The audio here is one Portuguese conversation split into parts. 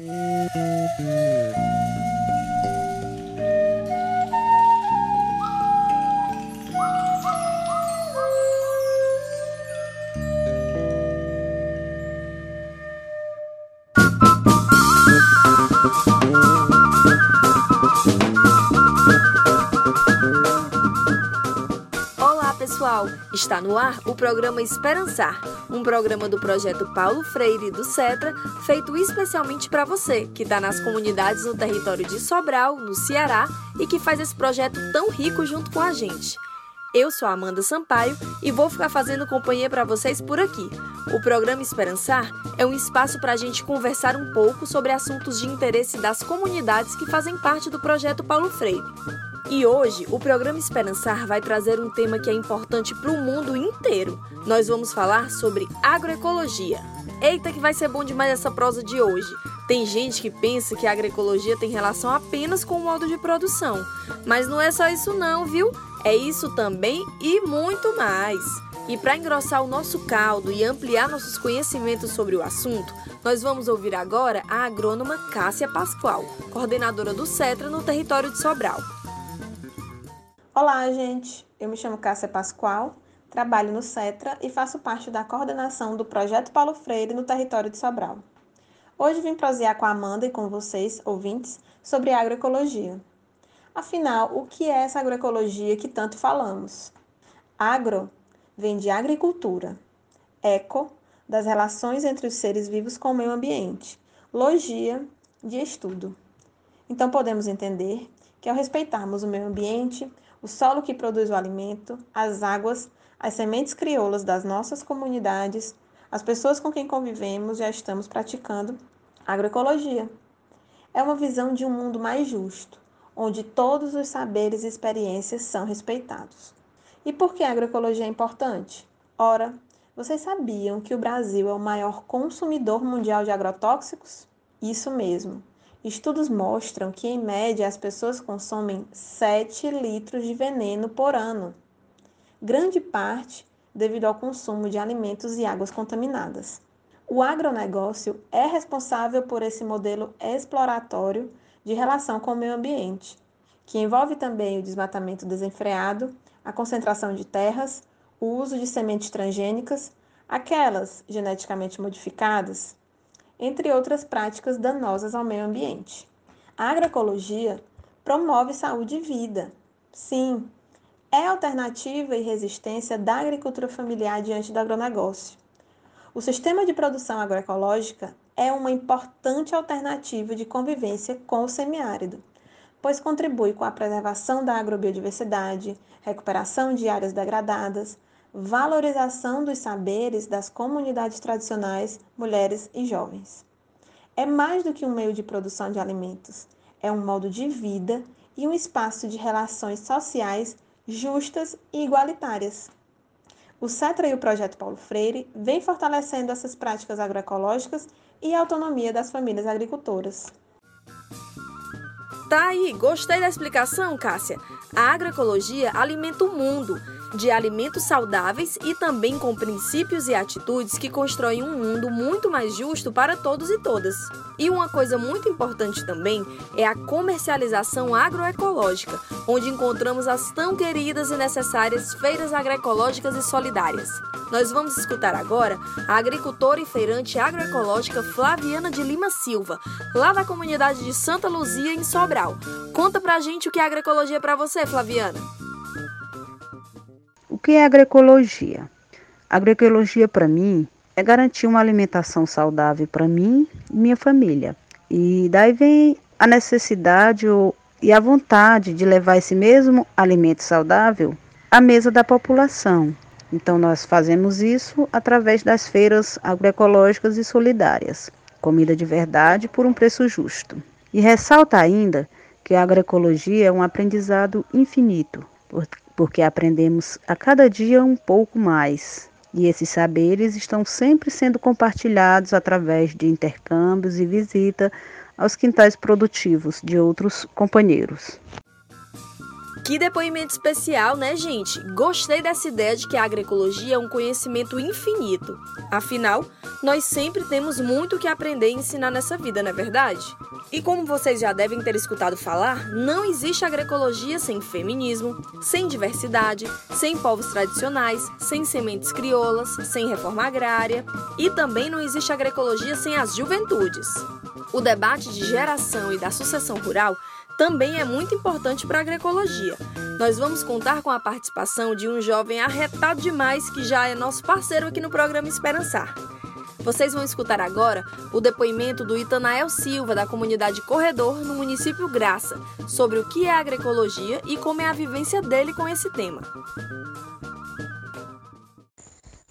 Thank you. Está no ar o programa Esperançar, um programa do projeto Paulo Freire do Cetra, feito especialmente para você que está nas comunidades no território de Sobral, no Ceará, e que faz esse projeto tão rico junto com a gente. Eu sou Amanda Sampaio e vou ficar fazendo companhia para vocês por aqui. O programa Esperançar é um espaço para a gente conversar um pouco sobre assuntos de interesse das comunidades que fazem parte do projeto Paulo Freire. E hoje o programa Esperançar vai trazer um tema que é importante para o mundo inteiro. Nós vamos falar sobre agroecologia. Eita, que vai ser bom demais essa prosa de hoje. Tem gente que pensa que a agroecologia tem relação apenas com o modo de produção, mas não é só isso não, viu? É isso também e muito mais. E para engrossar o nosso caldo e ampliar nossos conhecimentos sobre o assunto, nós vamos ouvir agora a agrônoma Cássia Pascoal, coordenadora do CETRA no território de Sobral. Olá, gente. Eu me chamo Cássia Pascoal, trabalho no CETRA e faço parte da coordenação do Projeto Paulo Freire no território de Sobral. Hoje vim prosear com a Amanda e com vocês, ouvintes, sobre agroecologia. Afinal, o que é essa agroecologia que tanto falamos? Agro vem de agricultura, eco, das relações entre os seres vivos com o meio ambiente, logia, de estudo. Então podemos entender que ao respeitarmos o meio ambiente, o solo que produz o alimento, as águas, as sementes crioulas das nossas comunidades, as pessoas com quem convivemos já estamos praticando agroecologia. É uma visão de um mundo mais justo, onde todos os saberes e experiências são respeitados. E por que a agroecologia é importante? Ora, vocês sabiam que o Brasil é o maior consumidor mundial de agrotóxicos? Isso mesmo. Estudos mostram que, em média, as pessoas consomem 7 litros de veneno por ano, grande parte devido ao consumo de alimentos e águas contaminadas. O agronegócio é responsável por esse modelo exploratório de relação com o meio ambiente, que envolve também o desmatamento desenfreado, a concentração de terras, o uso de sementes transgênicas, aquelas geneticamente modificadas, entre outras práticas danosas ao meio ambiente. A agroecologia promove saúde e vida. Sim, é alternativa e resistência da agricultura familiar diante do agronegócio. O sistema de produção agroecológica é uma importante alternativa de convivência com o semiárido, pois contribui com a preservação da agrobiodiversidade, recuperação de áreas degradadas, valorização dos saberes das comunidades tradicionais, mulheres e jovens. É mais do que um meio de produção de alimentos, é um modo de vida e um espaço de relações sociais justas e igualitárias. O CETRA e o Projeto Paulo Freire vêm fortalecendo essas práticas agroecológicas e a autonomia das famílias agricultoras. Tá aí, gostei da explicação, Cássia. A agroecologia alimenta o mundo de alimentos saudáveis e também com princípios e atitudes que constroem um mundo muito mais justo para todos e todas. E uma coisa muito importante também é a comercialização agroecológica, onde encontramos as tão queridas e necessárias feiras agroecológicas e solidárias. Nós vamos escutar agora a agricultora e feirante agroecológica Flaviana de Lima Silva, lá da comunidade de Santa Luzia, em Sobral. Conta pra gente o que é agroecologia para você, Flaviana que é agroecologia? Agroecologia para mim é garantir uma alimentação saudável para mim e minha família. E daí vem a necessidade e a vontade de levar esse mesmo alimento saudável à mesa da população. Então nós fazemos isso através das feiras agroecológicas e solidárias, comida de verdade por um preço justo. E ressalta ainda que a agroecologia é um aprendizado infinito, porque aprendemos a cada dia um pouco mais. E esses saberes estão sempre sendo compartilhados através de intercâmbios e visita aos quintais produtivos de outros companheiros. Que depoimento especial, né, gente? Gostei dessa ideia de que a agroecologia é um conhecimento infinito. Afinal, nós sempre temos muito que aprender e ensinar nessa vida, não é verdade? E como vocês já devem ter escutado falar, não existe agroecologia sem feminismo, sem diversidade, sem povos tradicionais, sem sementes crioulas, sem reforma agrária e também não existe agroecologia sem as juventudes. O debate de geração e da sucessão rural também é muito importante para a agroecologia. Nós vamos contar com a participação de um jovem arretado demais que já é nosso parceiro aqui no programa Esperançar. Vocês vão escutar agora o depoimento do Itanael Silva, da comunidade Corredor, no município Graça, sobre o que é agroecologia e como é a vivência dele com esse tema.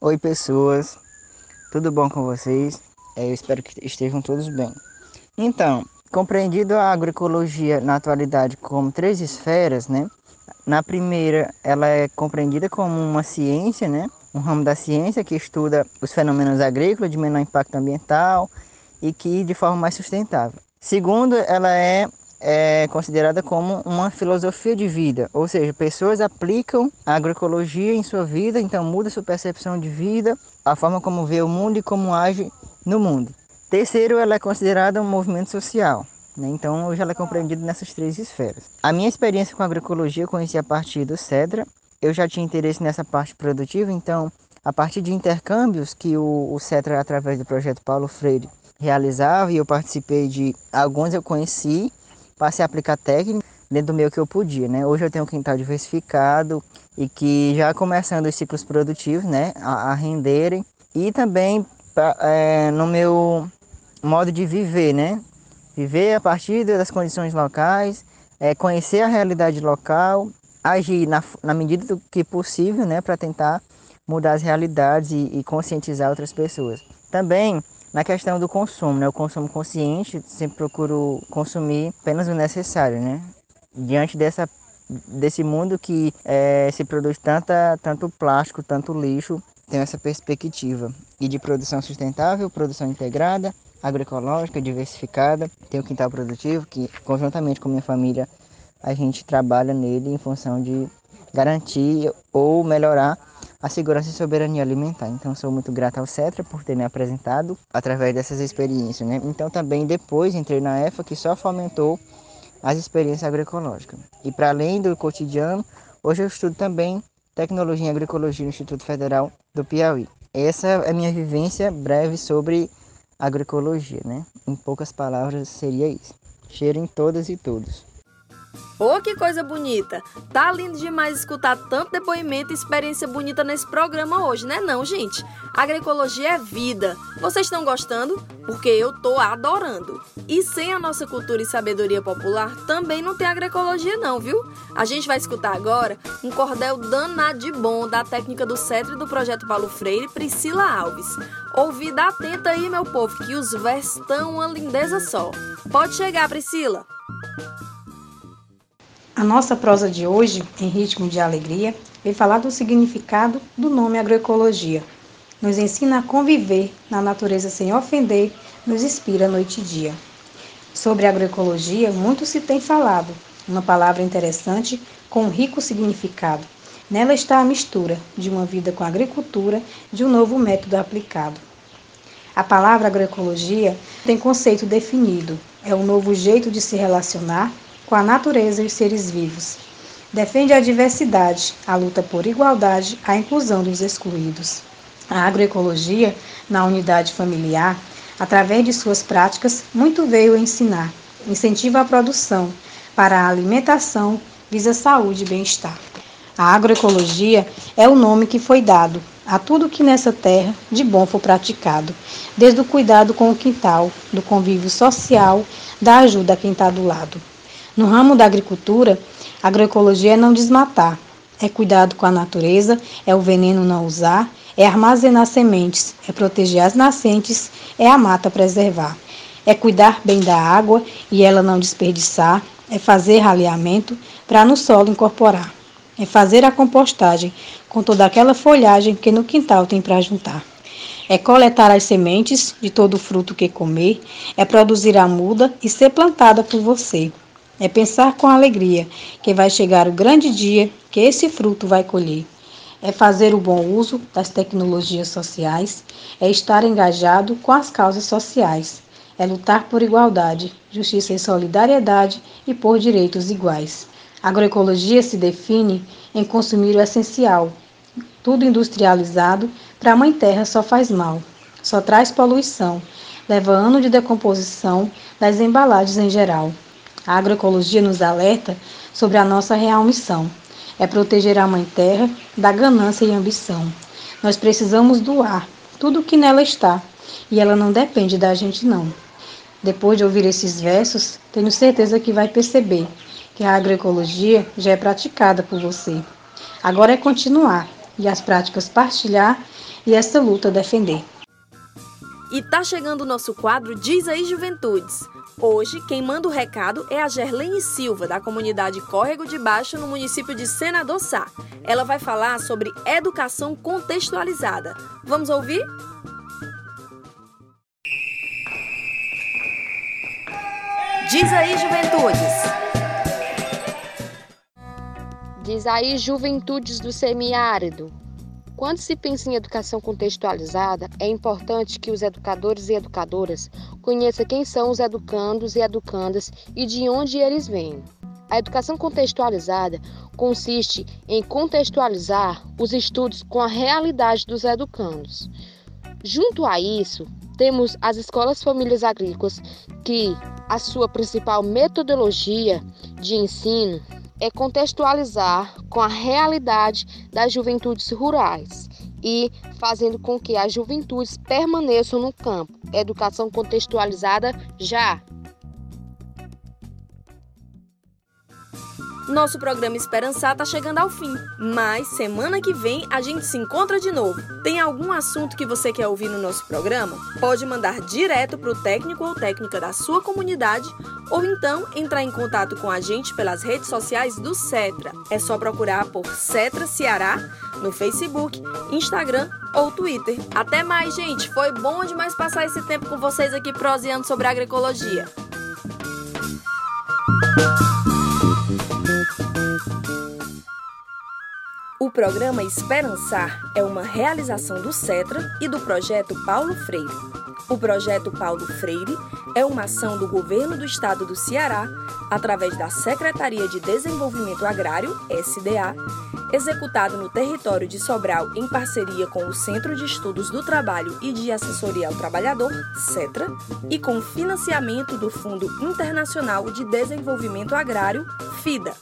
Oi, pessoas, tudo bom com vocês? É, eu espero que estejam todos bem. Então, compreendido a agroecologia na atualidade como três esferas, né? Na primeira, ela é compreendida como uma ciência, né? Um ramo da ciência que estuda os fenômenos agrícolas de menor impacto ambiental e que de forma mais sustentável. Segundo, ela é, é considerada como uma filosofia de vida, ou seja, pessoas aplicam a agroecologia em sua vida, então muda sua percepção de vida, a forma como vê o mundo e como age no mundo. Terceiro, ela é considerada um movimento social. Né? Então, hoje ela é compreendida nessas três esferas. A minha experiência com agroecologia eu conheci a partir do CEDRA. Eu já tinha interesse nessa parte produtiva, então, a partir de intercâmbios que o, o CEDRA, através do projeto Paulo Freire, realizava, e eu participei de alguns eu conheci, passei a aplicar técnica dentro do meu que eu podia. Né? Hoje eu tenho um quintal diversificado e que já começando os ciclos produtivos né, a, a renderem. E também é, no meu modo de viver, né? Viver a partir das condições locais, é, conhecer a realidade local, agir na, na medida do que possível, né? Para tentar mudar as realidades e, e, conscientizar outras pessoas. Também na questão do consumo, né? O consumo consciente, sempre procuro consumir apenas o necessário, né? Diante dessa desse mundo que é, se produz tanta, tanto plástico, tanto lixo, tenho essa perspectiva e de produção sustentável, produção integrada, agroecológica, diversificada. Tenho quintal produtivo que, conjuntamente com minha família, a gente trabalha nele em função de garantir ou melhorar a segurança e soberania alimentar. Então, sou muito grato ao CETRA por ter me apresentado através dessas experiências. Né? Então, também depois entrei na EFA, que só fomentou as experiências agroecológicas. E para além do cotidiano, hoje eu estudo também tecnologia em agroecologia no Instituto Federal do Piauí. Essa é a minha vivência breve sobre agroecologia, né? Em poucas palavras seria isso. Cheiro em todas e todos. Ô, oh, que coisa bonita! Tá lindo demais escutar tanto depoimento e experiência bonita nesse programa hoje, né não, gente? Agroecologia é vida. Vocês estão gostando? Porque eu tô adorando. E sem a nossa cultura e sabedoria popular, também não tem agroecologia não, viu? A gente vai escutar agora um cordel danado de bom da técnica do cetro do Projeto Paulo Freire, Priscila Alves. Ouvida atenta aí, meu povo, que os versos estão uma lindeza só. Pode chegar, Priscila! A nossa prosa de hoje, em ritmo de alegria, vem falar do significado do nome agroecologia. Nos ensina a conviver na natureza sem ofender, nos inspira noite e dia. Sobre agroecologia, muito se tem falado, uma palavra interessante com um rico significado. Nela está a mistura de uma vida com a agricultura, de um novo método aplicado. A palavra agroecologia tem conceito definido, é um novo jeito de se relacionar com a natureza e os seres vivos. Defende a diversidade, a luta por igualdade, a inclusão dos excluídos. A agroecologia, na unidade familiar, através de suas práticas, muito veio ensinar. Incentiva a produção para a alimentação, visa saúde e bem-estar. A agroecologia é o nome que foi dado a tudo que nessa terra de bom for praticado, desde o cuidado com o quintal, do convívio social, da ajuda a quem está do lado. No ramo da agricultura, agroecologia é não desmatar, é cuidado com a natureza, é o veneno não usar, é armazenar sementes, é proteger as nascentes, é a mata preservar, é cuidar bem da água e ela não desperdiçar, é fazer raleamento para no solo incorporar, é fazer a compostagem com toda aquela folhagem que no quintal tem para juntar. É coletar as sementes de todo o fruto que comer, é produzir a muda e ser plantada por você É pensar com alegria que vai chegar o grande dia que esse fruto vai colher. É fazer o bom uso das tecnologias sociais, é estar engajado com as causas sociais, é lutar por igualdade, justiça e solidariedade e por direitos iguais. A agroecologia se define em consumir o essencial. Tudo industrializado para a mãe terra só faz mal, só traz poluição, leva ano de decomposição das embalagens em geral. A agroecologia nos alerta sobre a nossa real missão: é proteger a Mãe Terra da ganância e ambição. Nós precisamos doar tudo o que nela está e ela não depende da gente, não. Depois de ouvir esses versos, tenho certeza que vai perceber que a agroecologia já é praticada por você. Agora é continuar e as práticas partilhar e essa luta defender. E tá chegando o nosso quadro Diz aí Juventudes. Hoje, quem manda o recado é a Gerlene Silva, da comunidade Córrego de Baixo, no município de Senador Sá. Ela vai falar sobre educação contextualizada. Vamos ouvir? Diz aí, Juventudes! Diz aí, Juventudes do Semiárido. Quando se pensa em educação contextualizada, é importante que os educadores e educadoras conheçam quem são os educandos e educandas e de onde eles vêm. A educação contextualizada consiste em contextualizar os estudos com a realidade dos educandos. Junto a isso, temos as escolas famílias agrícolas, que a sua principal metodologia de ensino é contextualizar com a realidade das juventudes rurais e fazendo com que as juventudes permaneçam no campo. Educação contextualizada já. Nosso programa Esperançar está chegando ao fim, mas semana que vem a gente se encontra de novo. Tem algum assunto que você quer ouvir no nosso programa? Pode mandar direto para o técnico ou técnica da sua comunidade ou então entrar em contato com a gente pelas redes sociais do Cetra. É só procurar por Cetra Ceará no Facebook, Instagram ou Twitter. Até mais, gente! Foi bom demais passar esse tempo com vocês aqui proseando sobre agroecologia. Programa Esperançar é uma realização do CETRA e do projeto Paulo Freire. O projeto Paulo Freire é uma ação do governo do estado do Ceará, através da Secretaria de Desenvolvimento Agrário, SDA, executado no território de Sobral em parceria com o Centro de Estudos do Trabalho e de Assessoria ao Trabalhador, CETRA, e com financiamento do Fundo Internacional de Desenvolvimento Agrário, FIDA.